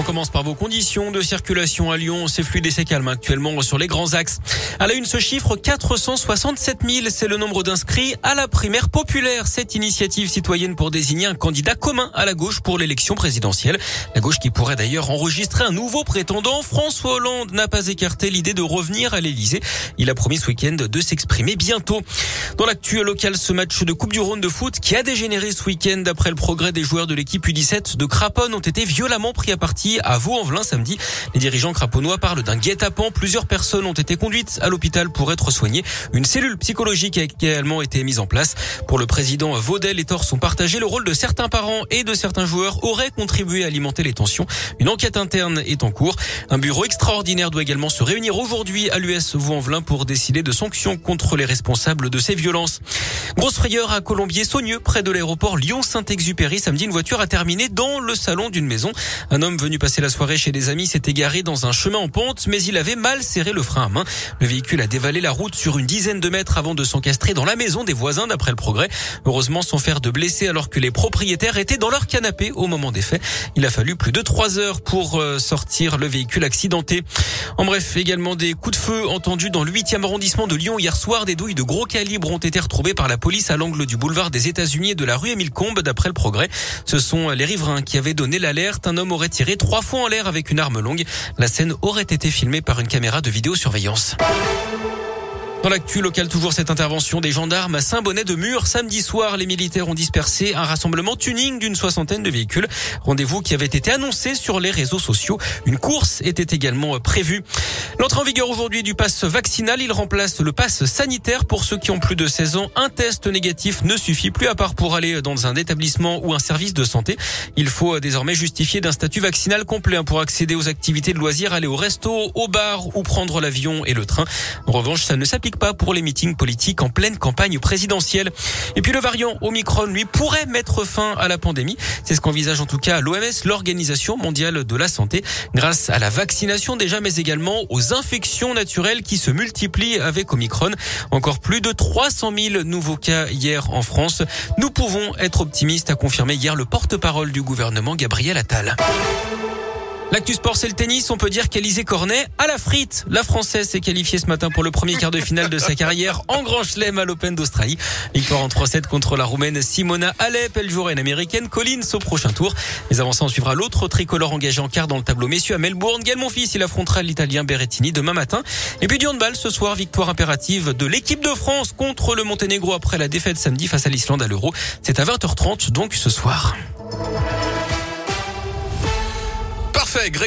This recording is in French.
On commence par vos conditions de circulation à Lyon. C'est fluide et c'est calme actuellement sur les grands axes. À la une, ce chiffre, 467 000, c'est le nombre d'inscrits à la primaire populaire. Cette initiative citoyenne pour désigner un candidat commun à la gauche pour l'élection présidentielle. La gauche qui pourrait d'ailleurs enregistrer un nouveau prétendant. François Hollande n'a pas écarté l'idée de revenir à l'Elysée. Il a promis ce week-end de s'exprimer bientôt. Dans l'actu local, ce match de Coupe du Rhône de foot qui a dégénéré ce week-end après le progrès des joueurs de l'équipe U17 de Craponne ont été violemment pris à partie à Vaux-en-Velin samedi. Les dirigeants craponnois parlent d'un guet-apens. Plusieurs personnes ont été conduites à l'hôpital pour être soignées. Une cellule psychologique a également été mise en place. Pour le président Vaudel, les torts sont partagés. Le rôle de certains parents et de certains joueurs aurait contribué à alimenter les tensions. Une enquête interne est en cours. Un bureau extraordinaire doit également se réunir aujourd'hui à l'US Vaux-en-Velin pour décider de sanctions contre les responsables de ces violences. Grosse frayeur à Colombier-Saunieux, près de l'aéroport Lyon-Saint-Exupéry. Samedi, une voiture a terminé dans le salon d'une maison. Un homme venu passer la soirée chez des amis s'est égaré dans un chemin en pente, mais il avait mal serré le frein à main. Le véhicule a dévalé la route sur une dizaine de mètres avant de s'encastrer dans la maison des voisins d'après le progrès. Heureusement, sans faire de blessés alors que les propriétaires étaient dans leur canapé au moment des faits. Il a fallu plus de trois heures pour euh, sortir le véhicule accidenté. En bref, également des coups de feu entendus dans le 8e arrondissement de Lyon hier soir. Des douilles de gros calibre ont été retrouvées par la police à l'angle du boulevard des États-Unis et de la rue Émile Combes d'après le progrès. Ce sont les riverains qui avaient donné l'alerte. Un homme aurait tiré trois fois en l'air avec une arme longue. La scène aurait été filmée par une caméra de vidéosurveillance. Dans l'actu local, toujours cette intervention des gendarmes à Saint-Bonnet-de-Mur. Samedi soir, les militaires ont dispersé un rassemblement tuning d'une soixantaine de véhicules. Rendez-vous qui avait été annoncé sur les réseaux sociaux. Une course était également prévue. L'entrée en vigueur aujourd'hui du pass vaccinal, il remplace le pass sanitaire pour ceux qui ont plus de 16 ans. Un test négatif ne suffit plus à part pour aller dans un établissement ou un service de santé. Il faut désormais justifier d'un statut vaccinal complet pour accéder aux activités de loisirs, aller au resto, au bar ou prendre l'avion et le train. En revanche, ça ne s'applique pas pour les meetings politiques en pleine campagne présidentielle. Et puis le variant Omicron, lui, pourrait mettre fin à la pandémie. C'est ce qu'envisage en tout cas l'OMS, l'Organisation mondiale de la santé, grâce à la vaccination déjà, mais également aux infections naturelles qui se multiplient avec Omicron. Encore plus de 300 000 nouveaux cas hier en France. Nous pouvons être optimistes, a confirmé hier le porte-parole du gouvernement, Gabriel Attal. L'actu sport, c'est le tennis. On peut dire qu'Alizé Cornet à la frite. La Française s'est qualifiée ce matin pour le premier quart de finale de sa carrière en Grand Chelem à l'Open d'Australie. Victoire en 3-7 contre la Roumaine Simona Alep. Elle jouera une américaine Collins au prochain tour. Mais avant ça, suivra l'autre tricolore engagé en quart dans le tableau messieurs à Melbourne. Gaël Monfils, il affrontera l'Italien Berrettini demain matin. Et puis du handball ce soir, victoire impérative de l'équipe de France contre le Monténégro après la défaite samedi face à l'Islande à l'Euro. C'est à 20h30 donc ce soir. Parfait, Greg